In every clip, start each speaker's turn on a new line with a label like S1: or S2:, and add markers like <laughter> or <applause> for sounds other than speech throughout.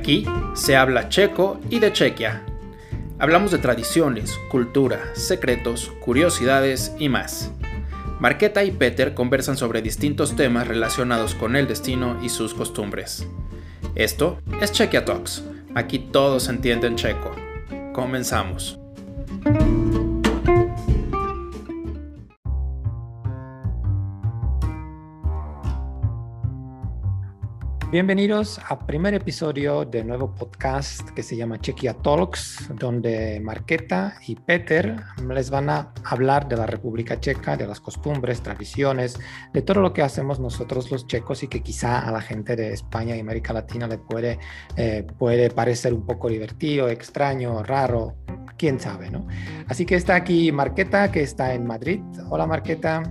S1: aquí se habla checo y de Chequia. Hablamos de tradiciones, cultura, secretos, curiosidades y más. Marqueta y Peter conversan sobre distintos temas relacionados con el destino y sus costumbres. Esto es Chequia Talks. Aquí todos entienden checo. Comenzamos. Bienvenidos al primer episodio del nuevo podcast que se llama Chequia Talks, donde Marqueta y Peter les van a hablar de la República Checa, de las costumbres, tradiciones, de todo lo que hacemos nosotros los checos y que quizá a la gente de España y América Latina le puede, eh, puede parecer un poco divertido, extraño, raro, quién sabe, ¿no? Así que está aquí Marqueta, que está en Madrid. Hola Marqueta.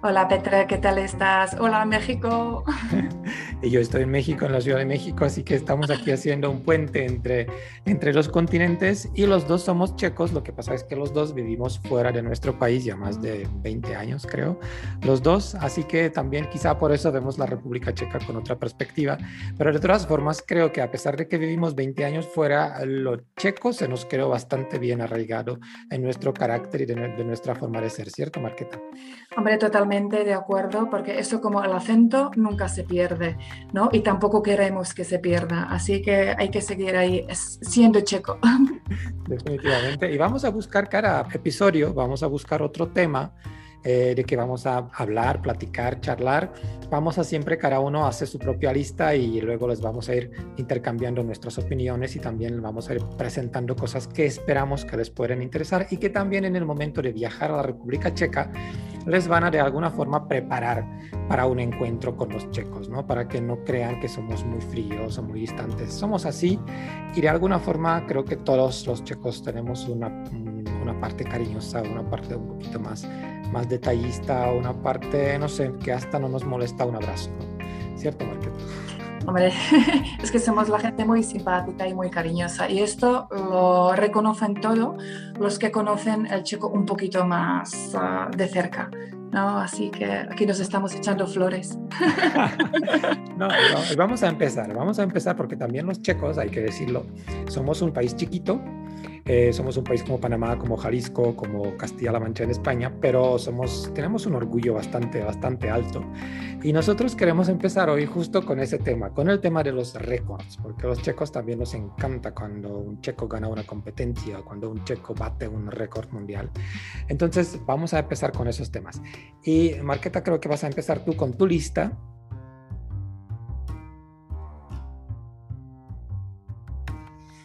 S2: Hola Petra, ¿qué tal estás? Hola México. <laughs>
S1: y yo estoy en México, en la Ciudad de México, así que estamos aquí haciendo un puente entre, entre los continentes y los dos somos checos. Lo que pasa es que los dos vivimos fuera de nuestro país ya más de 20 años, creo, los dos. Así que también quizá por eso vemos la República Checa con otra perspectiva. Pero de todas formas, creo que a pesar de que vivimos 20 años fuera, lo checo se nos quedó bastante bien arraigado en nuestro carácter y de, de nuestra forma de ser, ¿cierto, Marqueta?
S2: Hombre, totalmente de acuerdo, porque eso como el acento nunca se pierde, ¿no? Y tampoco queremos que se pierda, así que hay que seguir ahí siendo checo.
S1: Definitivamente. Y vamos a buscar cada episodio, vamos a buscar otro tema eh, de que vamos a hablar, platicar, charlar. Vamos a siempre, cada uno hace su propia lista y luego les vamos a ir intercambiando nuestras opiniones y también vamos a ir presentando cosas que esperamos que les puedan interesar y que también en el momento de viajar a la República Checa les van a de alguna forma preparar para un encuentro con los checos, ¿no? Para que no crean que somos muy fríos o muy distantes. Somos así y de alguna forma creo que todos los checos tenemos una, una parte cariñosa, una parte un poquito más más detallista, una parte, no sé, que hasta no nos molesta un abrazo, ¿cierto, Marqueta?
S2: Hombre, <laughs> es que somos la gente muy simpática y muy cariñosa y esto lo reconocen todos los que conocen el checo un poquito más ah, de cerca. ¿no? Así que aquí nos estamos echando flores. <laughs>
S1: no, no, vamos a empezar, vamos a empezar porque también los checos, hay que decirlo, somos un país chiquito, eh, somos un país como Panamá, como Jalisco, como Castilla-La Mancha en España, pero somos, tenemos un orgullo bastante, bastante alto. Y nosotros queremos empezar hoy justo con ese tema, con el tema de los récords, porque a los checos también nos encanta cuando un checo gana una competencia, cuando un checo bate un récord mundial. Entonces, vamos a empezar con esos temas. Y Marqueta, creo que vas a empezar tú con tu lista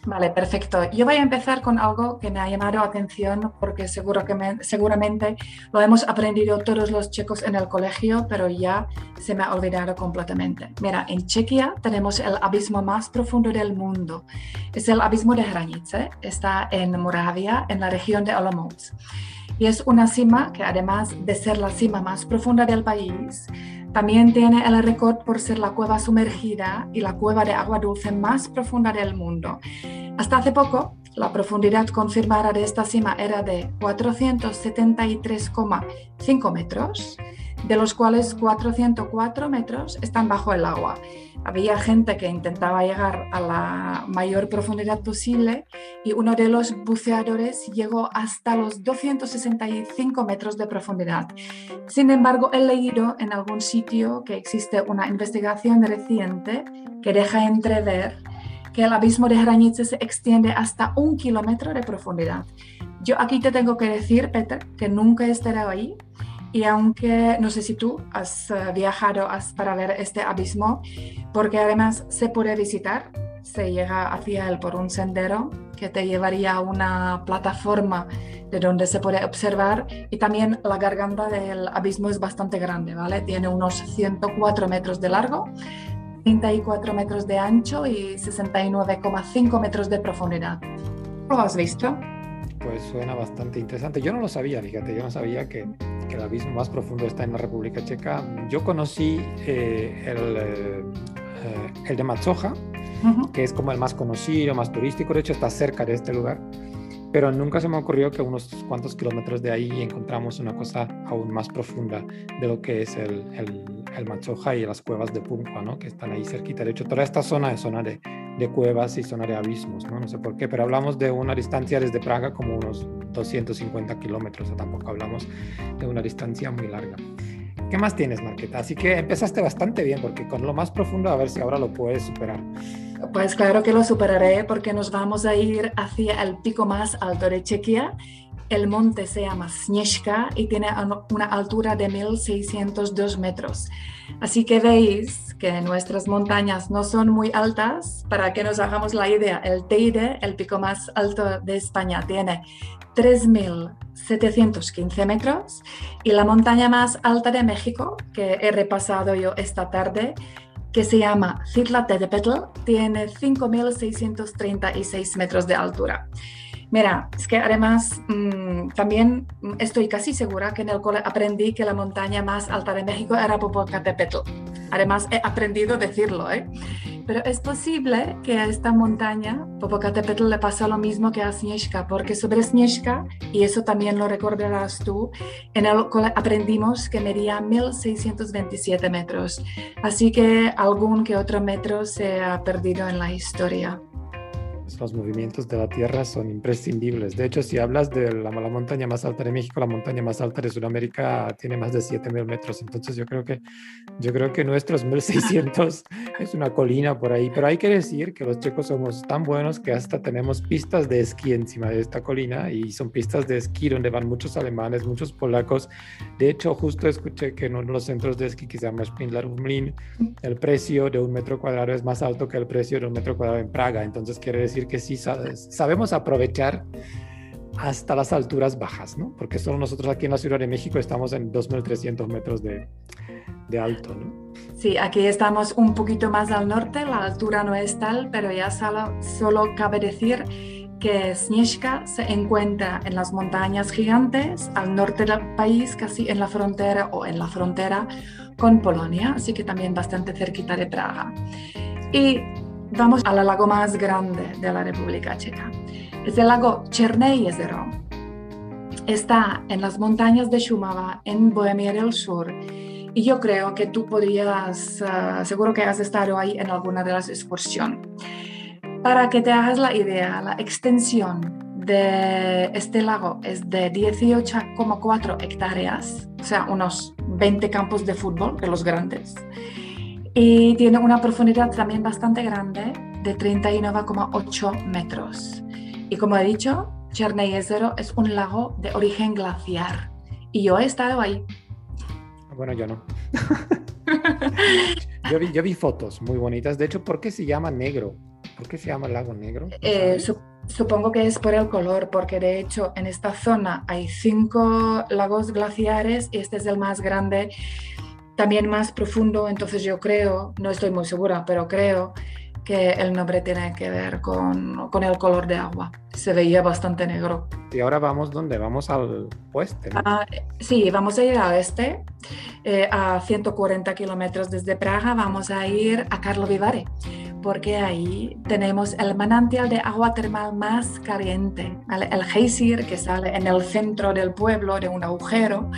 S2: Vale, perfecto. Yo voy a empezar con algo que me ha llamado la atención porque seguro que seguramente lo hemos aprendido todos los checos en el colegio, pero ya se me ha olvidado completamente. Mira, en Chequia tenemos el abismo más profundo del mundo. Es el abismo de Hranice. Está en Moravia, en la región de Olomouc. Y es una cima que además de ser la cima más profunda del país, también tiene el récord por ser la cueva sumergida y la cueva de agua dulce más profunda del mundo. Hasta hace poco, la profundidad confirmada de esta cima era de 473,5 metros, de los cuales 404 metros están bajo el agua había gente que intentaba llegar a la mayor profundidad posible y uno de los buceadores llegó hasta los 265 metros de profundidad. Sin embargo, he leído en algún sitio que existe una investigación reciente que deja entrever que el abismo de Hranice se extiende hasta un kilómetro de profundidad. Yo aquí te tengo que decir, Peter, que nunca he estado ahí, y aunque no sé si tú has eh, viajado para ver este abismo, porque además se puede visitar, se llega hacia él por un sendero que te llevaría a una plataforma de donde se puede observar y también la garganta del abismo es bastante grande, ¿vale? Tiene unos 104 metros de largo, 34 metros de ancho y 69,5 metros de profundidad. ¿Lo has visto?
S1: Pues suena bastante interesante. Yo no lo sabía, fíjate, yo no sabía que, que el abismo más profundo está en la República Checa. Yo conocí eh, el, eh, el, de Matsoja, que es como el más conocido, más turístico, de hecho está cerca de este lugar, pero nunca se me ocurrió que unos cuantos kilómetros de ahí encontramos una cosa aún más profunda de lo que es el, el, el Machoja y las cuevas de Puncua, ¿no? que están ahí cerquita. De hecho, toda esta zona es zona de, de cuevas y zona de abismos, ¿no? no sé por qué, pero hablamos de una distancia desde Praga como unos 250 kilómetros, o tampoco hablamos de una distancia muy larga. ¿Qué más tienes, Marqueta? Así que empezaste bastante bien, porque con lo más profundo a ver si ahora lo puedes superar.
S2: Pues claro que lo superaré porque nos vamos a ir hacia el pico más alto de Chequia. El monte se llama Snezhka y tiene una altura de 1602 metros. Así que veis que nuestras montañas no son muy altas. Para que nos hagamos la idea, el Teide, el pico más alto de España, tiene 3.715 metros y la montaña más alta de México, que he repasado yo esta tarde, que se llama Petl, tiene 5.636 metros de altura. Mira, es que además mm, también estoy casi segura que en el cole aprendí que la montaña más alta de México era Popocatépetl. Además he aprendido a decirlo, ¿eh? Pero es posible que a esta montaña, Popocatépetl, le pasó lo mismo que a Snieshka, porque sobre Snieshka, y eso también lo recordarás tú, en el cole aprendimos que medía 1627 metros. Así que algún que otro metro se ha perdido en la historia
S1: los movimientos de la Tierra son imprescindibles. De hecho, si hablas de la, montaña más alta de México, la montaña más alta de Sudamérica tiene más de 7.000 metros. Entonces yo creo que, yo creo que nuestros <laughs> 1.600 es una colina por ahí. Pero hay que decir que los checos somos tan buenos que hasta tenemos pistas de esquí encima de esta colina y son pistas de esquí donde van muchos alemanes, muchos polacos. De hecho, justo escuché que en uno de los centros de esquí que se llama Spindler el precio de un metro cuadrado es más alto que el precio de un metro cuadrado en Praga. Entonces quiere decir que sí sabemos aprovechar hasta las alturas bajas, ¿no? Porque solo nosotros aquí en la Ciudad de México estamos en 2.300 metros de, de, alto, ¿no?
S2: Sí, aquí estamos un poquito más al norte, la altura no es tal, pero ya solo, solo cabe decir que Snieshka se encuentra en las montañas gigantes al norte del país, casi en la frontera o en la frontera con Polonia, así que también bastante cerquita de Praga. Y vamos al lago más grande de la República Checa. Es el lago Cherné Jezero. Está en las montañas de Shumava, en Bohemia del Sur. Y yo creo que tú podrías, ah, seguro que has estado ahí en alguna de las excursiones. Para que te hagas la idea, la extensión de este lago es de 18,4 hectáreas, o sea, unos 20 campos de fútbol, de los grandes y tiene una profundidad también bastante grande de 39,8 metros. Y como he dicho, Cherney es un lago de origen glaciar y yo he estado ahí.
S1: Bueno, yo no. <laughs> yo, vi, yo, vi, fotos muy bonitas. De hecho, ¿por qué se llama negro? ¿Por qué se llama lago negro?
S2: Eh, supongo que es por el color, porque de hecho en esta zona hay cinco lagos glaciares y este es el más grande también más profundo, entonces yo creo, no estoy muy segura, pero creo que el nombre tiene que ver con, el color de agua. Se veía bastante negro.
S1: Y ahora vamos donde vamos al oeste.
S2: Ah, sí, vamos a ir al este, eh, a 140 kilómetros desde Praga, vamos a ir a Carlo Vivare porque ahí tenemos el manantial de agua termal más caliente, el geysir que sale en el centro del pueblo de un agujero.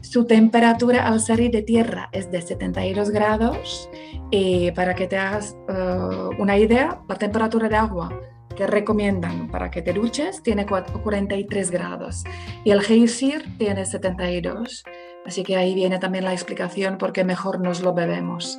S2: Su temperatura al salir de tierra es de 72 grados y para que te hagas eh, una idea, la temperatura de agua que recomiendan para que te duches tiene 43 grados y el geysir tiene 72. Así que ahí viene también la explicación por qué mejor nos lo bebemos.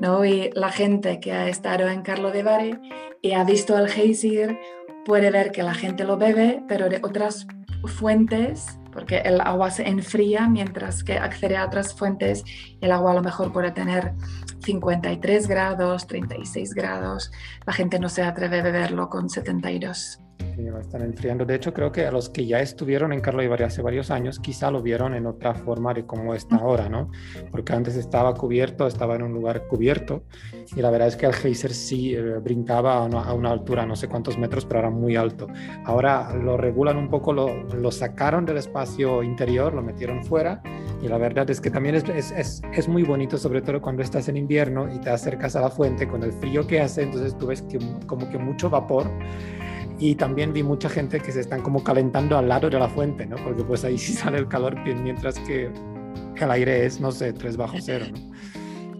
S2: ¿no? Y la gente que ha estado en Carlo de Bari y ha visto el geysir puede ver que la gente lo bebe, pero de otras fuentes, porque el agua se enfría, mientras que accede a otras fuentes, el agua a lo mejor puede tener 53 grados, 36 grados. La gente no se atreve a beberlo con 72
S1: están enfriando. De hecho, creo que a los que ya estuvieron en Carlo Ibarri hace varios años, quizá lo vieron en otra forma de cómo está ahora, ¿no? Porque antes estaba cubierto, estaba en un lugar cubierto, y la verdad es que el geyser sí eh, brincaba a una, a una, altura, no sé cuántos metros, pero era muy alto. Ahora lo regulan un poco, lo, lo sacaron del espacio interior, lo metieron fuera, y la verdad es que también es, es, es, muy bonito, sobre todo cuando estás en invierno y te acercas a la fuente con el frío que hace, entonces tú ves que, como que mucho vapor y también vi mucha gente que se están como calentando al lado de la fuente, ¿no? Porque pues ahí sí sale el calor mientras que el aire es, no sé, 3 bajo cero, ¿no?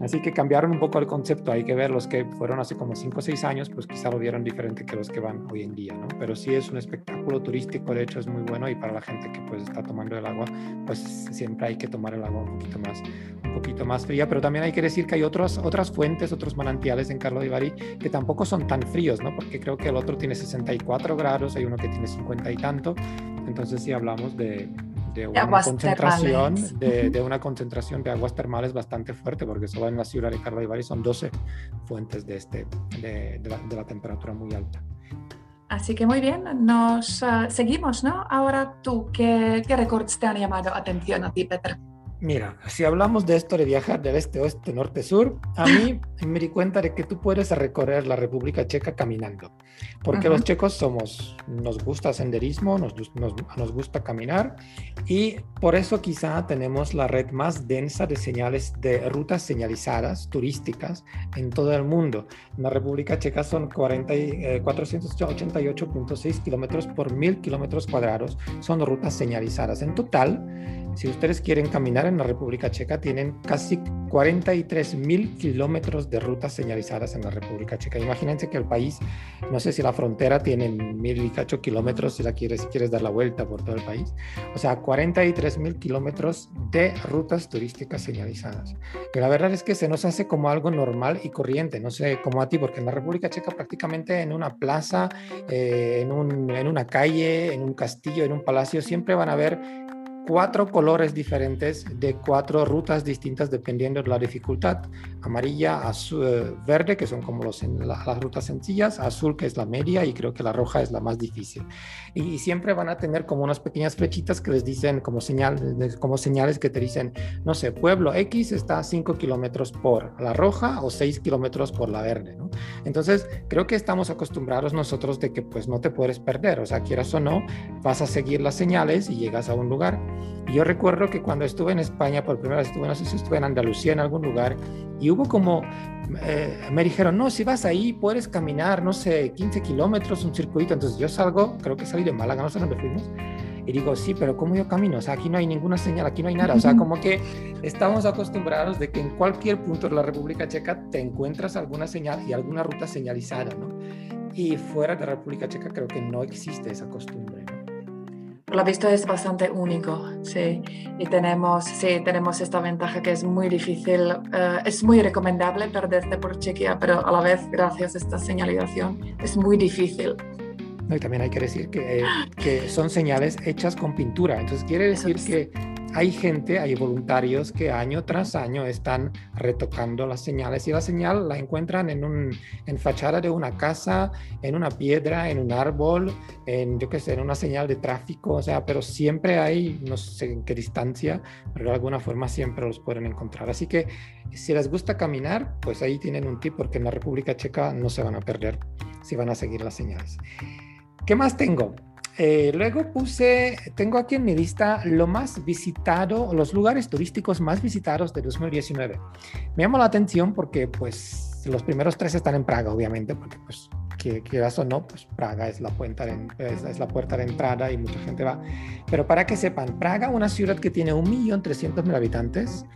S1: Así que cambiaron un poco el concepto. Hay que ver los que fueron hace como 5 o 6 años, pues quizá lo vieron diferente que los que van hoy en día, ¿no? Pero sí es un espectáculo turístico, de hecho es muy bueno y para la gente que pues está tomando el agua, pues siempre hay que tomar el agua un poquito más, un poquito más fría. Pero también hay que decir que hay otras otras fuentes, otros manantiales en Carlo de Bari que tampoco son tan fríos, ¿no? Porque creo que el otro tiene 64 grados, hay uno que tiene 50 y tanto. Entonces si hablamos de, de una concentración de, de, una concentración de aguas termales bastante fuerte porque solo en la ciudad de Bari son 12 fuentes de, este, de, de, la, de la, temperatura muy alta.
S2: Así que muy bien, nos uh, seguimos, ¿no? Ahora tú, ¿qué, ¿qué récords te han llamado atención a ti, Peter?
S1: Mira, si hablamos de esto de viajar del este, oeste, norte, sur, a mí <clears throat> me di cuenta de que tú puedes recorrer la República Checa caminando, porque uh -huh. los checos somos, nos gusta senderismo, nos, nos, nos, gusta caminar y por eso quizá tenemos la red más densa de señales de rutas señalizadas turísticas en todo el mundo. En la República Checa son 40, eh, 488.6 kilómetros por mil kilómetros cuadrados, son rutas señalizadas. En total, si ustedes quieren caminar en la República Checa, tienen casi 43 mil kilómetros de rutas señalizadas en la República Checa. Imagínense que el país, no sé si la frontera tiene mil y cacho kilómetros, si la quieres, quieres dar la vuelta por todo el país. O sea, 43 mil kilómetros de rutas turísticas señalizadas. Y la verdad es que se nos hace como algo normal y corriente, no sé como a ti, porque en la República Checa prácticamente en una plaza, eh, en, un, en una calle, en un castillo, en un palacio, siempre van a ver cuatro colores diferentes de cuatro rutas distintas dependiendo de la dificultad. Amarilla, azul, eh, verde, que son como los, la, las rutas sencillas, azul, que es la media, y creo que la roja es la más difícil. Y, y, siempre van a tener como unas pequeñas flechitas que les dicen como, señal, como señales que te dicen, no sé, pueblo X está a 5 kilómetros por la roja o 6 kilómetros por la verde. ¿no? Entonces, creo que estamos acostumbrados nosotros de que pues no te puedes perder, o sea, quieras o no, vas a seguir las señales y llegas a un lugar. Y yo recuerdo que cuando estuve en España, por primera vez estuve, no sé si estuve en Andalucía en algún lugar, y hubo como, eh, me dijeron, no, si vas ahí puedes caminar, no sé, 15 kilómetros, un circuito. Entonces yo salgo, creo que salí de Málaga, no sé dónde fuimos, y digo, sí, pero ¿cómo yo camino? O sea, aquí no hay ninguna señal, aquí no hay nada. O sea, como que estamos acostumbrados de que en cualquier punto de la República Checa te encuentras alguna señal y alguna ruta señalizada, ¿no? Y fuera de la República Checa creo que no existe esa costumbre.
S2: Lo visto es bastante único, sí. Y tenemos, sí, tenemos esta ventaja que es muy difícil, uh, es muy recomendable perderte por Chequia, pero a la vez, gracias a esta señalización, es muy difícil.
S1: No, y también hay que decir que, que son señales hechas con pintura. Entonces quiere decir que hay gente, hay voluntarios que año tras año están retocando las señales y la señal la encuentran en, un, en fachada de una casa, en una piedra, en un árbol, en, yo qué sé, en una señal de tráfico, o sea, pero siempre hay, no sé en qué distancia, pero de alguna forma siempre los pueden encontrar. Así que si les gusta caminar, pues ahí tienen un tip porque en la República Checa no se van a perder si van a seguir las señales. ¿Qué más tengo? Eh, luego puse, tengo aquí en mi lista lo más visitado, los lugares turísticos más visitados de 2019. Me llamó la atención porque pues los primeros tres están en Praga, obviamente, porque pues que quieras o no, pues Praga es la, puerta de, es, es la puerta de entrada y mucha gente va. Pero para que sepan, Praga, una ciudad que tiene 1.300.000 habitantes,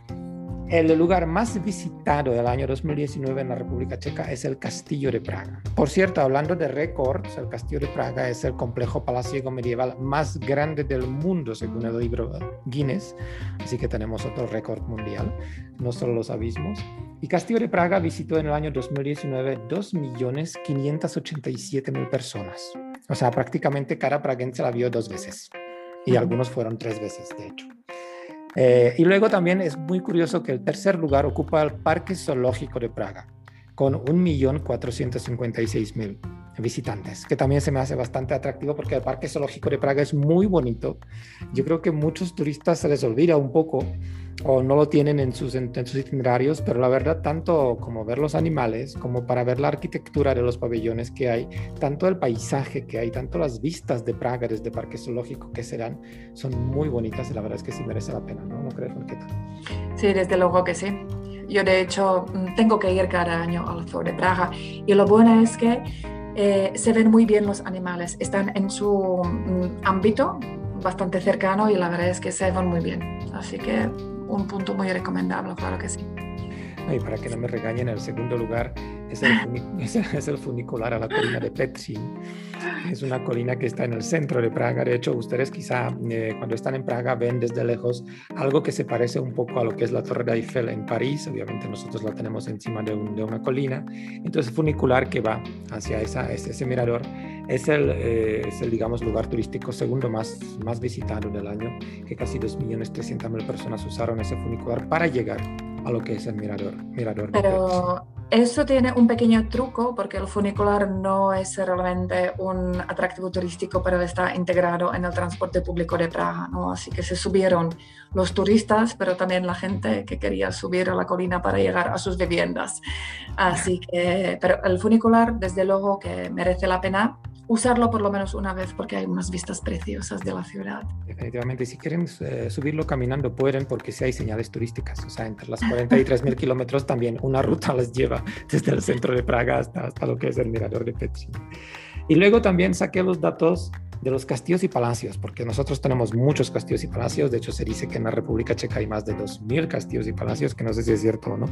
S1: el lugar más visitado del año 2019 en la República Checa es el Castillo de Praga. Por cierto, hablando de récords, el Castillo de Praga es el complejo palaciego medieval más grande del mundo, según el libro Guinness. Así que tenemos otro récord mundial, no solo los abismos. Y Castillo de Praga visitó en el año 2019 2.587.000 personas. O sea, prácticamente cada praguense la vio dos veces. Y algunos fueron tres veces, de hecho. Eh, y luego también es muy curioso que el tercer lugar ocupa el Parque Zoológico de Praga, con 1.456.000 visitantes, que también se me hace bastante atractivo porque el Parque Zoológico de Praga es muy bonito. Yo creo que muchos turistas se les olvida un poco o no lo tienen en sus, en, en sus itinerarios, pero la verdad, tanto como ver los animales, como para ver la arquitectura de los pabellones que hay, tanto el paisaje que hay, tanto las vistas de Praga desde Parque Zoológico que se dan, son muy bonitas y la verdad es que sí merece la pena, ¿no? ¿No crees, Marqueta?
S2: Sí, desde luego que sí. Yo de hecho tengo que ir cada año al Zoo de Praga y lo bueno es que eh, se ven muy bien los animales, están en su um, ámbito bastante cercano y la verdad es que se ven muy bien. Así que un punto muy recomendable, claro que sí.
S1: y para que no me regañen, el segundo lugar es el, <laughs> es el funicular a la colina de Petrin. Es una colina que está en el centro de Praga. De hecho, ustedes quizá eh, cuando están en Praga ven desde lejos algo que se parece un poco a lo que es la Torre de Eiffel en París. Obviamente nosotros la tenemos encima de, de una colina. Entonces, funicular que va hacia esa, ese, mirador es el, eh, es el, digamos, lugar turístico segundo más, más visitado del año, que casi 2.300.000 personas usaron ese funicular para llegar a lo que es el mirador. mirador
S2: Pero eso tiene un pequeño truco porque el funicular no es realmente un atractivo turístico, pero está integrado en el transporte público de Praga, ¿no? Así que se subieron los turistas, pero también la gente que quería subir a la colina para llegar a sus viviendas. Así que, pero el funicular, desde luego que merece la pena usarlo por lo menos una vez porque hay unas vistas preciosas de la ciudad.
S1: Definitivamente, si quieren eh, subirlo caminando pueden porque sí hay señales turísticas, o sea, entre las 43 mil <laughs> kilómetros también una ruta les lleva desde el centro de Praga hasta, hasta lo que es el mirador de Petri. Y luego también saqué los datos de los castillos y palacios, porque nosotros tenemos muchos castillos y palacios, de hecho se dice que en la República Checa hay más de 2.000 castillos y palacios, que no sé si es cierto o no.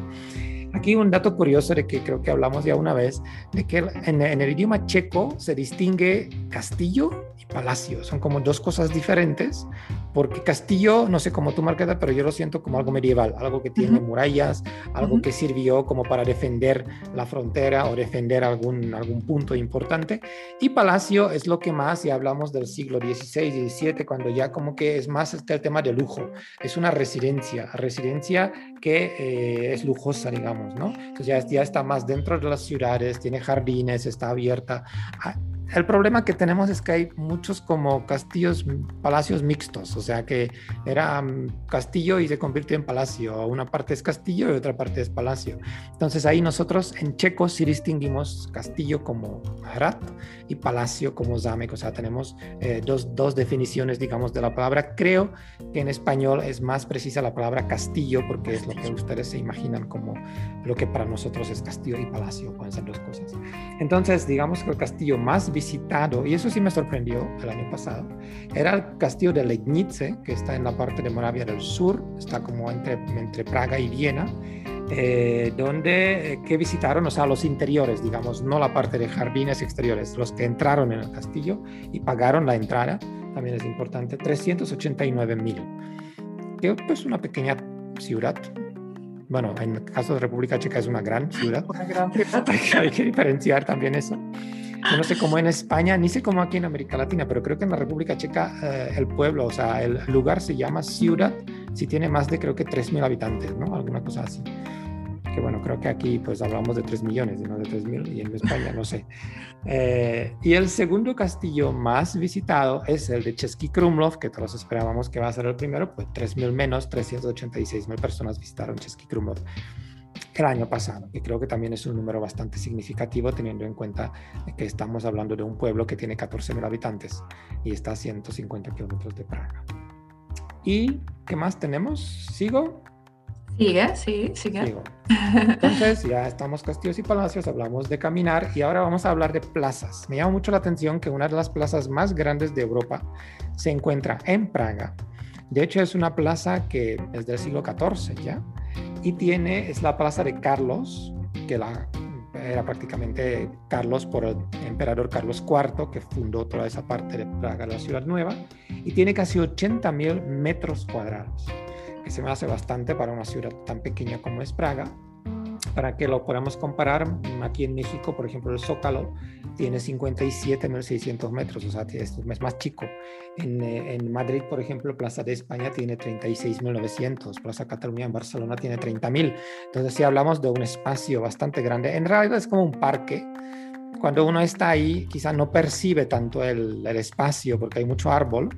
S1: Aquí un dato curioso de que creo que hablamos ya una vez, de que en, el idioma checo se distingue castillo y palacio. Son como dos cosas diferentes, porque castillo, no sé cómo tú marcas, pero yo lo siento como algo medieval, algo que tiene murallas, algo que sirvió como para defender la frontera o defender algún, algún punto importante. Y palacio es lo que más, y hablamos del siglo XVI, XVII, cuando ya como que es más el tema de lujo. Es una residencia, residencia que eh, es lujosa, digamos, ¿no? Entonces ya, está más dentro de las ciudades, tiene jardines, está abierta. El problema que tenemos es que hay muchos como castillos, palacios mixtos, o sea que era mm, castillo y se convirtió en palacio. Una parte es castillo y otra parte es palacio. Entonces ahí nosotros en checo sí distinguimos castillo como hrad y palacio como zamek, o sea tenemos eh, dos, dos definiciones, digamos, de la palabra. Creo que en español es más precisa la palabra castillo porque es lo que ustedes se imaginan como lo que para nosotros es castillo y palacio, pueden ser dos cosas. Entonces digamos que el castillo más visitado, y eso sí me sorprendió el año pasado, era el castillo de Legnice, que está en la parte de Moravia del Sur, está como entre, entre Praga y Viena, eh, donde eh, que visitaron, o sea, los interiores, digamos, no la parte de jardines exteriores, los que entraron en el castillo y pagaron la entrada, también es importante, 389 mil, que pues una pequeña ciudad, bueno, en el caso de República Checa es una gran ciudad.
S2: Una gran ciudad. <laughs>
S1: hay, que, diferenciar también eso. Yo no sé cómo en España, ni sé cómo aquí en América Latina, pero creo que en la República Checa eh, el pueblo, o sea, el lugar se llama ciudad si tiene más de creo que 3.000 habitantes, ¿no? Alguna cosa así. Que bueno, creo que aquí pues hablamos de 3 millones no de 3.000 y en España no sé. Eh, y el segundo castillo más visitado es el de Chesky Krumlov, que todos esperábamos que va a ser el primero, pues 3.000 menos, 386.000 personas visitaron Chesky Krumlov el año pasado, que creo que también es un número bastante significativo teniendo en cuenta que estamos hablando de un pueblo que tiene 14.000 habitantes y está a 150 kilómetros de Praga. ¿Y qué más tenemos? ¿Sigo?
S2: Sigue, sí, sigue. Sigo.
S1: Entonces, ya estamos castillos y palacios, hablamos de caminar y ahora vamos a hablar de plazas. Me llama mucho la atención que una de las plazas más grandes de Europa se encuentra en Praga. De hecho, es una plaza que es del siglo XIV ya y tiene, es la plaza de Carlos, que la, era prácticamente Carlos por el emperador Carlos IV, que fundó toda esa parte de Praga, la ciudad nueva, y tiene casi 80 mil metros cuadrados, que se me hace bastante para una ciudad tan pequeña como es Praga para que lo podamos comparar, aquí en México, por ejemplo, el Zócalo tiene 57.600 metros, o sea, es más chico. En, eh, en, Madrid, por ejemplo, Plaza de España tiene 36.900, Plaza Cataluña en Barcelona tiene 30.000. Entonces, si hablamos de un espacio bastante grande, en realidad es como un parque. Cuando uno está ahí, quizá no percibe tanto el, el espacio porque hay mucho árbol,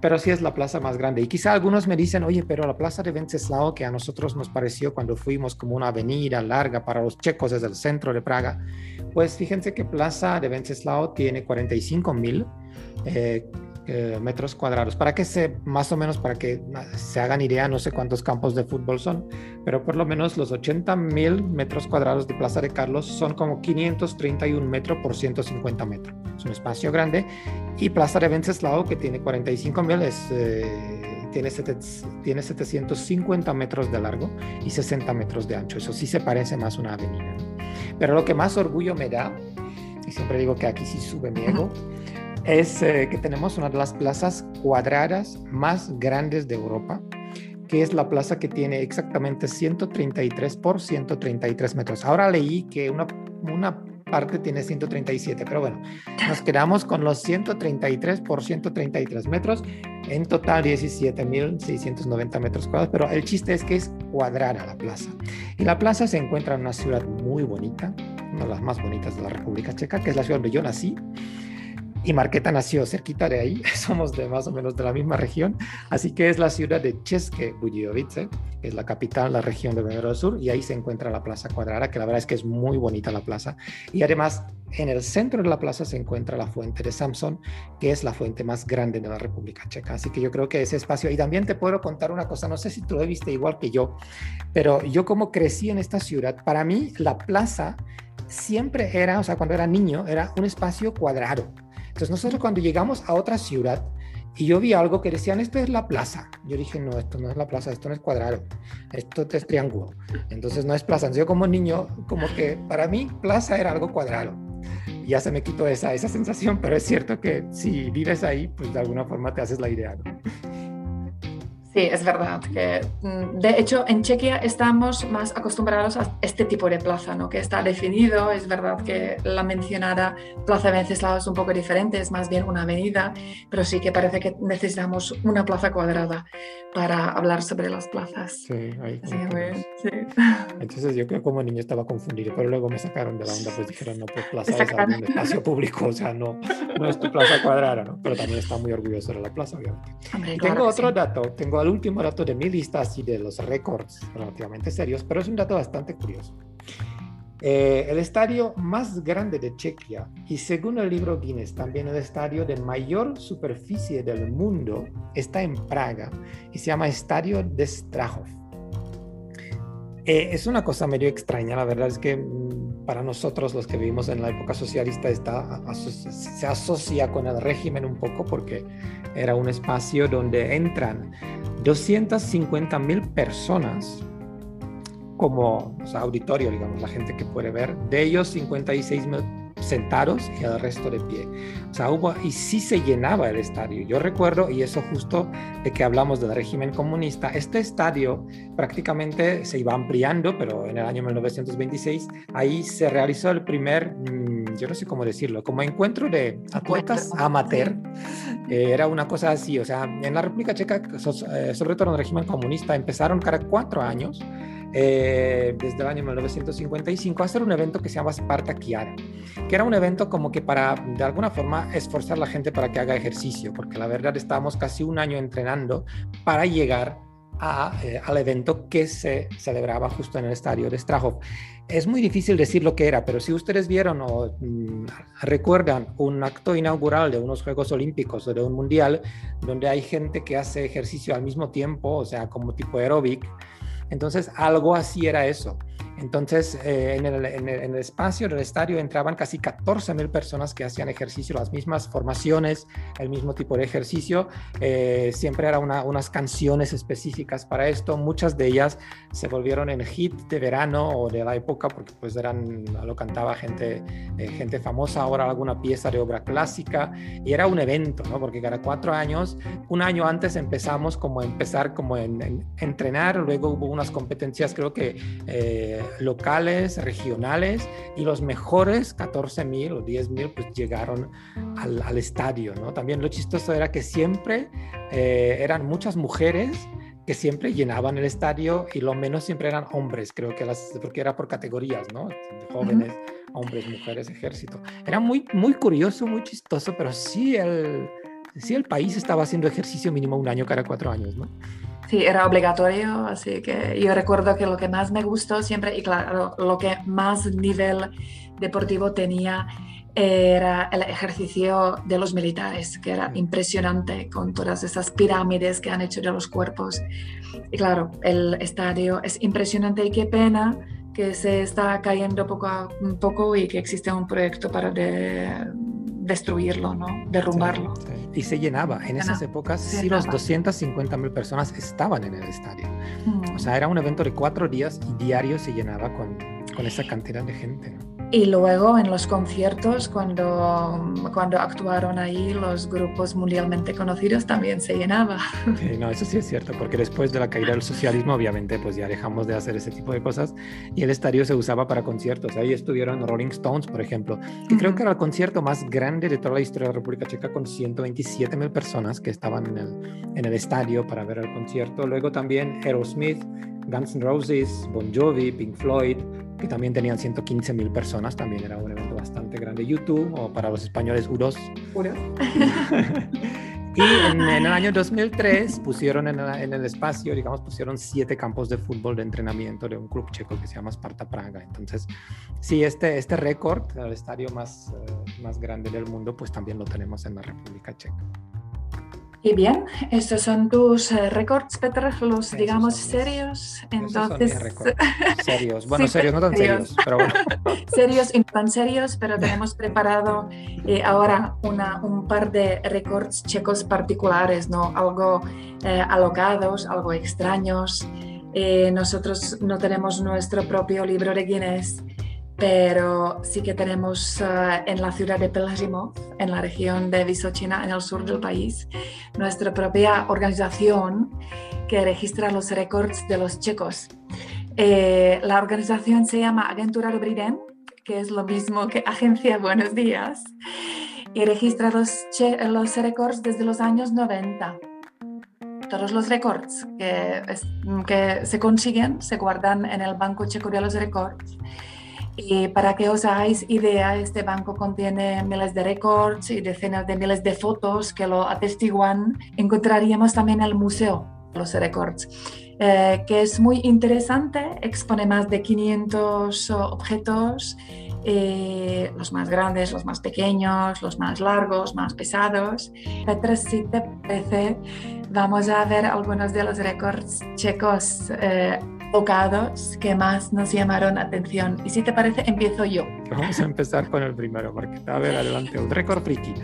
S1: pero sí es la plaza más grande. Y quizá algunos me dicen, oye, pero la plaza de Wenceslao, que a nosotros nos pareció cuando fuimos como una avenida larga para los checos desde el centro de Praga, pues fíjense que plaza de Wenceslao tiene 45 mil eh, eh, metros cuadrados. Para que se, más o menos, para que se hagan idea, no sé cuántos campos de fútbol son, pero por lo menos los 80 mil metros cuadrados de Plaza de Carlos son como 531 metros por 150 metros. Es un espacio grande. Y Plaza de Venceslao, que tiene 45 mil, es, eh, tiene, tiene 750 metros de largo y 60 metros de ancho. Eso sí se parece más a una avenida. Pero lo que más orgullo me da, y siempre digo que aquí sí sube mi ego, es eh, que tenemos una de las plazas cuadradas más grandes de Europa, que es la plaza que tiene exactamente 133 por 133 metros. Ahora leí que una, una parte tiene 137, pero bueno, nos quedamos con los 133 por 133 metros, en total 17.690 metros cuadrados, pero el chiste es que es cuadrada la plaza. Y la plaza se encuentra en una ciudad muy bonita, una de las más bonitas de la República Checa, que es la ciudad donde yo nací y Marqueta nació cerquita de ahí, <laughs> somos de más o menos de la misma región, así que es la ciudad de České Budějovice, que es la capital, la región de Benero del Sur, y ahí se encuentra la Plaza Cuadrada, que la verdad es que es muy bonita la plaza, y además en el centro de la plaza se encuentra la fuente de Samson, que es la fuente más grande de la República Checa, así que yo creo que ese espacio, y también te puedo contar una cosa, no sé si tú lo viste igual que yo, pero yo como crecí en esta ciudad, para mí la plaza siempre era, o sea, cuando era niño, era un espacio cuadrado entonces nosotros cuando llegamos a otra ciudad y yo vi algo que decían, esto es la plaza. Yo dije, no, esto no es la plaza, esto no es cuadrado, esto es triángulo. Entonces no es plaza. Entonces yo como niño, como que para mí plaza era algo cuadrado. Y ya se me quitó esa, esa sensación, pero es cierto que si vives ahí, pues de alguna forma te haces la idea.
S2: Sí, es verdad que mm, de hecho en Chequia estamos más acostumbrados a este tipo de plaza, ¿no? que está definido. Es verdad que la mencionada Plaza Venceslao es un poco diferente, es más bien una avenida, pero sí que parece que necesitamos una plaza cuadrada para hablar sobre las plazas.
S1: Sí, ahí sí, sí. Entonces yo creo que como niño estaba confundido, pero luego me sacaron de la onda, pues dijeron, no, pues <laughs> plaza es un espacio público, o sea, no, no es tu plaza cuadrada, ¿no? pero también está muy orgulloso de la plaza, obviamente. tengo otro dato, tengo el último dato de mi lista, así de los récords relativamente serios, pero es un dato bastante curioso. Eh, el estadio más grande de Chequia y según el libro Guinness también el estadio de mayor superficie del mundo está en Praga y se llama Estadio de Strahov. Eh, es una cosa medio extraña, la verdad es que mm, para nosotros los que vivimos en la época socialista está, se asocia con el régimen un poco porque era un espacio donde entran 250 mil personas como auditorio, digamos, la gente que puede ver. De ellos, 56 mil sentados y el resto de pie. O sea, hubo, y sí se llenaba el estadio. Yo recuerdo, y eso justo de que hablamos del régimen comunista, este estadio prácticamente se iba ampliando, pero en el año 1926 ahí se realizó el primer, mm, yo no sé cómo decirlo, como encuentro de atletas amateur. Eh, era una cosa así, o sea, en la República Checa, eh, sobre todo en el régimen comunista, empezaron cada cuatro años eh, desde el año 1955 a hacer un evento que se llama Spartakiada, que era un evento como que para, de alguna forma, esforzar a la gente para que haga ejercicio, porque la verdad estábamos casi un año entrenando para llegar a, eh, al evento que se celebraba justo en el estadio de Strahov. Es muy difícil decir lo que era, pero si ustedes vieron o mm, recuerdan un acto inaugural de unos Juegos Olímpicos o de un Mundial, donde hay gente que hace ejercicio al mismo tiempo, o sea, como tipo aeróbic, entonces, algo así era eso. Entonces, eh, en, el, espacio del estadio entraban casi 14 mil personas que hacían ejercicio, las mismas formaciones, el mismo tipo de ejercicio. Eh, siempre eran unas canciones específicas para esto. Muchas de ellas se volvieron en hit de verano o de la época, porque pues eran, lo cantaba gente, eh, gente famosa, ahora alguna pieza de obra clásica. Y era un evento, ¿no? Porque cada cuatro años, un año antes empezamos como a empezar como en, entrenar, luego hubo unas competencias, creo que locales, regionales, y los mejores 14.000 o 10.000 pues llegaron al, estadio, ¿no? También lo chistoso era que siempre eh, eran muchas mujeres que siempre llenaban el estadio y lo menos siempre eran hombres, creo que las, porque era por categorías, ¿no? Jóvenes, hombres, mujeres, ejército. Era muy, muy curioso, muy chistoso, pero sí el, sí el país estaba haciendo ejercicio mínimo un año cada cuatro años, ¿no?
S2: Sí, era obligatorio, así que yo recuerdo que lo que más me gustó siempre, y claro, lo que más nivel deportivo tenía era el ejercicio de los militares, que era impresionante con todas esas pirámides que han hecho de los cuerpos. Y claro, el estadio es impresionante y qué pena que se está cayendo poco a poco y que existe un proyecto para destruirlo, ¿no? derrumbarlo.
S1: Y se llenaba. En esas épocas, sí, los 250 mil personas estaban en el estadio. O sea, era un evento de cuatro días y diario se llenaba con, con esa cantidad de gente.
S2: Y luego en los conciertos, cuando, cuando actuaron ahí los grupos mundialmente conocidos, también se llenaba.
S1: Sí, no, eso sí es cierto, porque después de la caída del socialismo, obviamente, pues ya dejamos de hacer ese tipo de cosas y el estadio se usaba para conciertos. Ahí estuvieron Rolling Stones, por ejemplo, que creo que era el concierto más grande de toda la historia de la República Checa, con 127 mil personas que estaban en el, en el estadio para ver el concierto. Luego también Aerosmith, Guns N' Roses, Bon Jovi, Pink Floyd, que también tenían 115 mil personas, también era un evento bastante grande. YouTube, o para los españoles, UROS. <laughs> y en, el año 2003 pusieron en, en, el espacio, digamos, pusieron siete campos de fútbol de entrenamiento de un club checo que se llama Sparta Praga. Entonces, sí, este, este récord, el estadio más, uh, más grande del mundo, pues también lo tenemos en la República Checa.
S2: Y bien, estos son tus uh, récords, Peter, los digamos serios. Entonces, <laughs>
S1: serios. Bueno, serios, no tan serios, pero bueno. <laughs>
S2: serios y no tan serios, pero tenemos preparado eh, ahora una, un par de récords checos particulares, ¿no? Algo eh, alocados, algo extraños. Eh, nosotros no tenemos nuestro propio libro de Guinness pero sí que tenemos uh, en la ciudad de Pelhřimov, en la región de Vysočina, en el sur del país, nuestra propia organización que registra los récords de los checos. Eh, la organización se llama Agentura Dobrý que es lo mismo que <laughs> Agencia Buenos Días, y registra los, los récords desde los años 90 todos los récords que, que, se consiguen se guardan en el Banco Checo de los Récords y para que os hagáis idea, este banco contiene miles de récords y decenas de miles de fotos que lo atestiguan. Encontraríamos también el museo, los récords, eh, que es muy interesante, expone más de 500 objetos, eh, los más grandes, los más pequeños, los más largos, más pesados. Petra, si te parece, vamos a ver algunos de los récords checos. Eh, bocados que más nos llamaron atención. Y si te parece, empiezo yo.
S1: Vamos a empezar con el primero, porque a ver, adelante, un récord friki.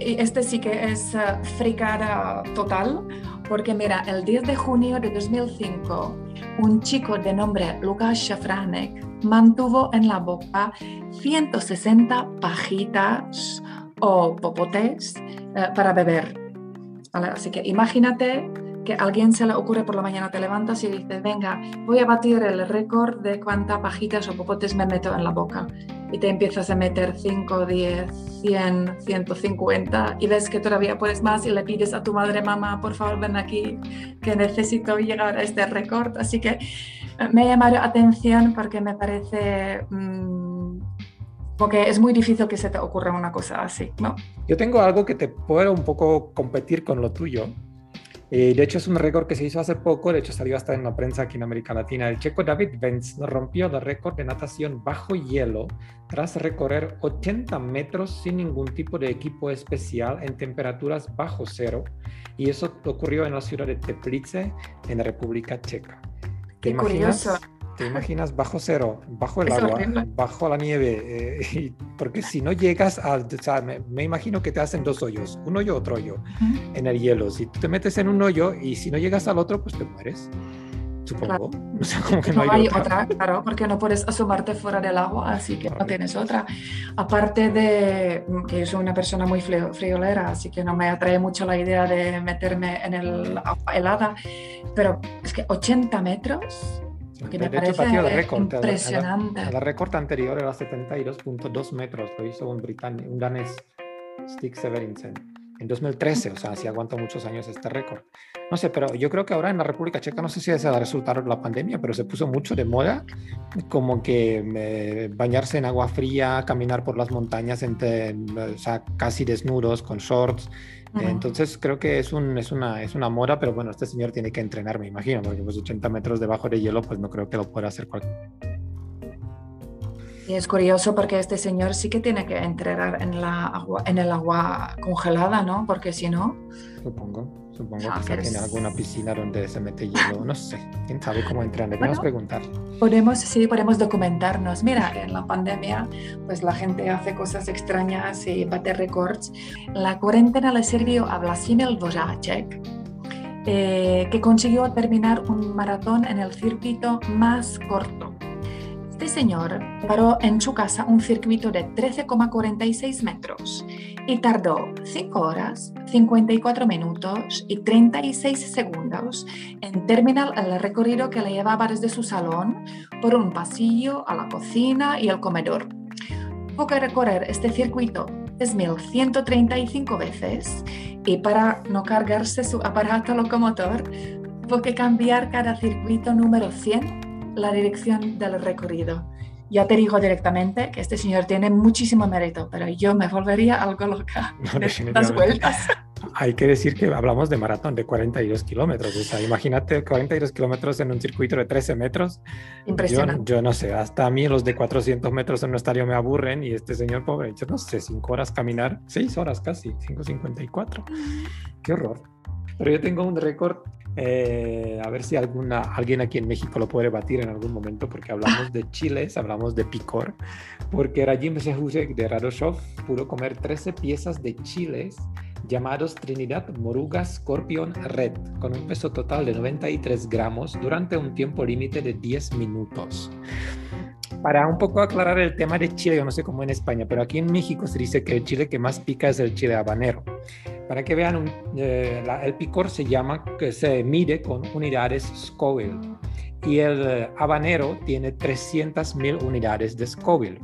S2: este sí que es uh, fricada total, porque mira, el 10 de junio de 2005, un chico de nombre Lukas Shafranek mantuvo en la boca 160 pajitas o popotes uh, para beber. Así que imagínate que a alguien se le ocurre por la mañana, te levantas y dices, venga, voy a batir el récord de cuántas pajitas o popotes me meto en la boca. Y te empiezas a meter 5, 10, 100, 150 y ves que todavía puedes más y le pides a tu madre, mamá, por favor, ven aquí, que necesito llegar a este récord. Así que eh, me ha llamado atención porque me parece... Mmm, porque es muy difícil que se te ocurra una cosa así, ¿no?
S1: Yo tengo algo que te puedo un poco competir con lo tuyo, eh, de hecho, es un récord que se hizo hace poco, de hecho salió hasta en la prensa aquí en América Latina. El checo David Benz rompió el récord de natación bajo hielo tras recorrer 80 metros sin ningún tipo de equipo especial en temperaturas bajo cero. Y eso ocurrió en la ciudad de Teplice, en la República Checa.
S2: Qué curioso.
S1: ¿Te imaginas bajo cero, bajo el agua, bajo la nieve? Eh, porque si no llegas a... O sea, me, imagino que te hacen dos hoyos, un hoyo, otro hoyo, en el hielo. Si tú te metes en un hoyo y si no llegas al otro, pues te mueres. Supongo.
S2: No <laughs> sé, como que no, hay, otra. Claro, porque no puedes asomarte fuera del agua, así que no tienes otra. Aparte de que yo soy una persona muy friolera, así que no me atrae mucho la idea de meterme en el agua helada, pero es que 80 metros que me parece impresionante.
S1: La, récord anterior era 72.2 metros, lo hizo un, británico, un danés, Stig Severinsen, en 2013, o sea, sí aguanta muchos años este récord. No sé, pero yo creo que ahora en la República Checa, no sé si es el resultado de la pandemia, pero se puso mucho de moda, como que eh, bañarse en agua fría, caminar por las montañas, entre, o sea, casi desnudos, con shorts. Entonces creo que es, un, es, una, es una moda, pero bueno, este señor tiene que entrenar, me imagino, porque pues 80 metros debajo de hielo, pues no creo que lo pueda hacer cualquier.
S2: Y es curioso porque este señor sí que tiene que entrenar en, la agua, en el agua congelada, ¿no? Porque si no...
S1: Supongo. Supongo que tiene alguna piscina donde se mete hielo, no sé. ¿Quién sabe cómo entran? Debemos preguntar.
S2: Podemos, sí, podemos documentarnos. Mira, en la pandemia, pues la gente hace cosas extrañas y bate récords. La cuarentena le sirvió a Vladimir Dvořáček, eh, que consiguió terminar un maratón en el circuito más corto este señor paró en su casa un circuito de 13,46 metros y tardó 5 horas, 54 minutos y 36 segundos en terminar el recorrido que le llevaba desde su salón por un pasillo a la cocina y el comedor. Tuvo que recorrer este circuito 3.135 veces y para no cargarse su aparato locomotor tuvo que cambiar cada circuito número 100 la dirección del recorrido. Ya te digo directamente que este señor tiene muchísimo mérito, pero yo me volvería algo loca <laughs> de las vueltas.
S1: Hay que decir que hablamos de maratón de 42 kilómetros. O sea, imagínate 42 kilómetros en un circuito de 13 metros.
S2: Impresionante.
S1: Yo, no sé, hasta a mí los de 400 metros en un estadio me aburren y este señor pobre, yo no sé, 5 horas caminar, 6 horas casi, 5.54. Qué horror. Pero yo tengo un récord eh, a ver si alguna, alguien aquí en México lo puede batir en algún momento, porque hablamos de chiles, hablamos de picor, porque Rajim Sehusek de Radoshov pudo comer 13 piezas de chiles llamados Trinidad Moruga Scorpion Red, con un peso total de 93 gramos durante un tiempo límite de 10 minutos. Para un poco aclarar el tema de chile, yo no sé cómo en España, pero aquí en México se dice que el chile que más pica es el chile habanero. Para que vean, eh, el picor se llama, que se mide con unidades Scoville y el eh, habanero tiene 300.000 unidades de Scoville.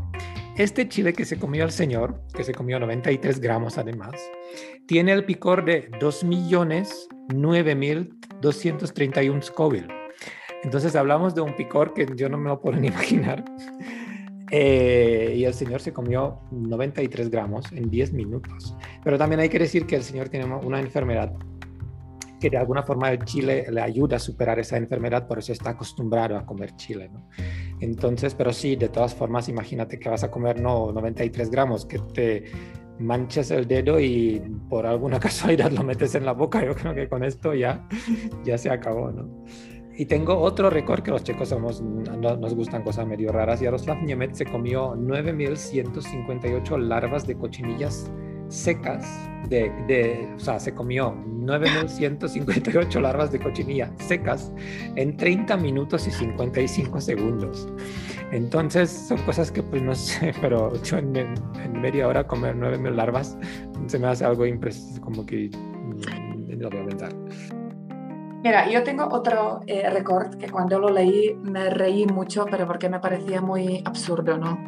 S1: Este chile que se comió el señor, que se comió 93 gramos además, tiene el picor de 2.009.231 Scoville. Entonces hablamos de un picor que yo no me lo puedo ni <laughs> imaginar. Eh, y el señor se comió 93 gramos en 10 minutos. Pero también hay que decir que el señor tiene una enfermedad que de alguna forma el chile le ayuda a superar esa enfermedad, por eso está acostumbrado a comer chile. Entonces, pero sí, de todas formas, imagínate que vas a comer no 93 gramos, que te manches el dedo y por alguna <laughs> casualidad lo metes en la boca. Yo creo que con esto ya, ya se acabó. ¿no? Y tengo otro récord que los checos somos, nos gustan cosas medio raras. Yaroslav Niemet se comió 9.158 larvas de cochinillas secas. De, de, o sea, se comió 9.158 larvas de cochinilla secas en 30 minutos y 55 segundos. Entonces, son cosas que pues no sé, <laughs> pero yo en, media hora comer 9.000 larvas se me hace algo impresionante, como que mm, lo voy a pensar.
S2: Mira, yo tengo otro eh, récord que cuando lo leí me reí mucho, pero porque me parecía muy absurdo, ¿no?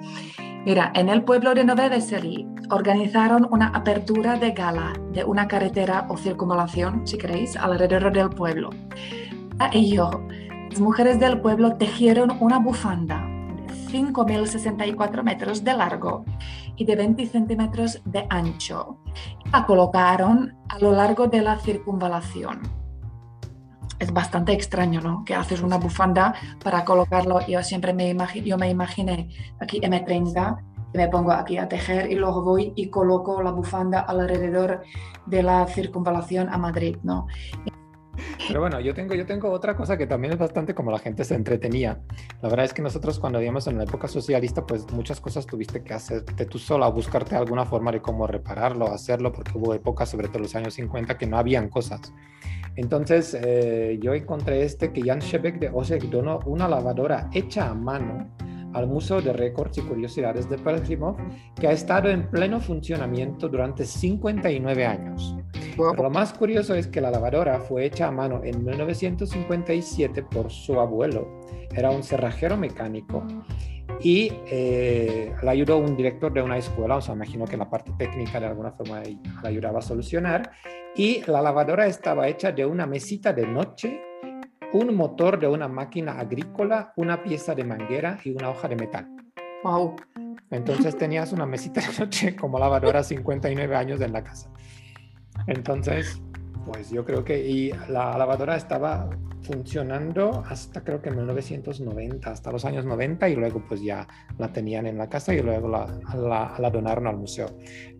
S2: Mira, en el pueblo de Nové de organizaron una apertura de gala de una carretera o circunvalación, si queréis, alrededor del pueblo. A ello, las mujeres del pueblo tejieron una bufanda de 5.064 metros de largo y de 20 centímetros de ancho. La colocaron a lo largo de la circunvalación es bastante extraño, ¿no? Que haces una bufanda para colocarlo. Yo siempre me, yo me imaginé aquí M30, me pongo aquí a tejer y luego voy y coloco la bufanda alrededor de la circunvalación a Madrid, ¿no?
S1: Pero bueno, yo tengo, yo tengo otra cosa que también es bastante como la gente se entretenía. La verdad es que nosotros cuando vivíamos en la época socialista, pues muchas cosas tuviste que hacerte tú sola, buscarte alguna forma de cómo repararlo, hacerlo, porque hubo épocas, sobre todo los años 50, que no habían cosas. Entonces eh, yo encontré este que Jan Shebeck de Osek donó una lavadora hecha a mano al Museo de Récords y Curiosidades de Pelhřimov, que ha estado en pleno funcionamiento durante 59 años. lo más curioso es que la lavadora fue hecha a mano en 1957 por su abuelo. Era un cerrajero mecánico y eh, le ayudó un director de una escuela, o sea, imagino que la parte técnica de alguna forma le ayudaba a solucionar. Y la lavadora estaba hecha de una mesita de noche, un motor de una máquina agrícola, una pieza de manguera y una hoja de metal.
S2: Wow.
S1: Entonces <laughs> tenías una mesita de noche como lavadora 59 años en la casa. Entonces, Pues yo creo que y la lavadora estaba funcionando hasta creo que en 1990, hasta los años 90 y luego pues ya la tenían en la casa y luego la, la, donaron al museo.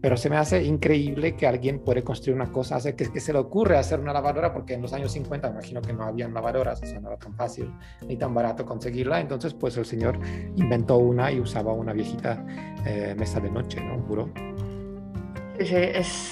S1: Pero se me hace increíble que alguien puede construir una cosa, hace que, que, se le ocurre hacer una lavadora porque en los años 50 imagino que no habían lavadoras, o sea, no era tan fácil ni tan barato conseguirla. Entonces pues el señor inventó una y usaba una viejita eh, mesa de noche, ¿no? Juro.
S2: Sí,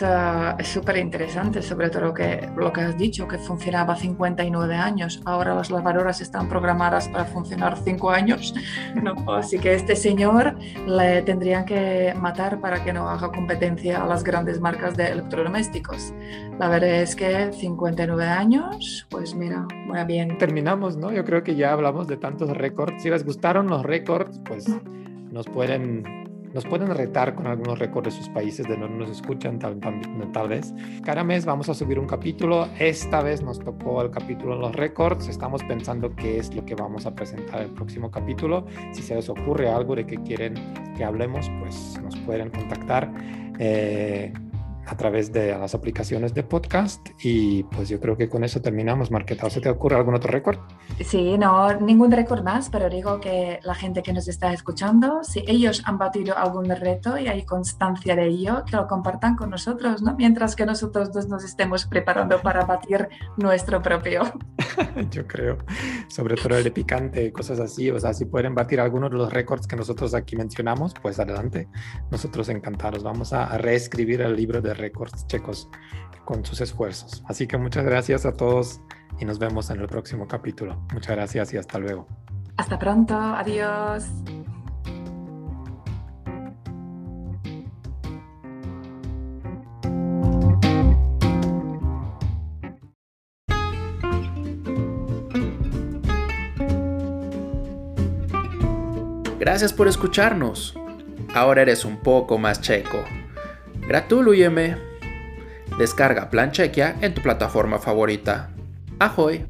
S2: ah, es súper interesante, sobre todo lo que, lo que has dicho, que funcionaba 59 años. Ahora las lavadoras están programadas para funcionar 5 años. <laughs> ¿no? Así que este señor le tendrían que matar para que no haga competencia a las grandes marcas de electrodomésticos. La verdad es que 59 años, pues mira, muy bien.
S1: Terminamos, ¿no? Yo creo que ya hablamos de tantos récords. Si les gustaron los récords, pues nos pueden nos pueden retar con algunos récords de sus países de donde nos escuchan tal, tal, vez. Cada mes vamos a subir un capítulo. Esta vez nos tocó el capítulo en los récords. Estamos pensando qué es lo que vamos a presentar el próximo capítulo. Si se les ocurre algo de que quieren que hablemos, pues nos pueden contactar. Eh, a través de las aplicaciones de podcast y pues yo creo que con eso terminamos. Marqueta, ¿se te ocurre algún otro récord?
S2: Sí, no, ningún récord más, pero digo que la gente que nos está escuchando, si ellos han batido algún reto y hay constancia de ello, que lo compartan con nosotros, ¿no? Mientras que nosotros dos nos estemos preparando para batir nuestro propio. <laughs>
S1: yo creo, sobre todo el de picante, cosas así, o sea, si pueden batir algunos de los récords que nosotros aquí mencionamos, pues adelante, nosotros encantados. Vamos a reescribir el libro de récords checos con sus esfuerzos. Así que muchas gracias a todos y nos vemos en el próximo capítulo. Muchas gracias y hasta luego.
S2: Hasta pronto, adiós.
S3: Gracias por escucharnos. Ahora eres un poco más checo. Gratulujeme. Descarga Plan Chequia en tu plataforma favorita. Ahoy.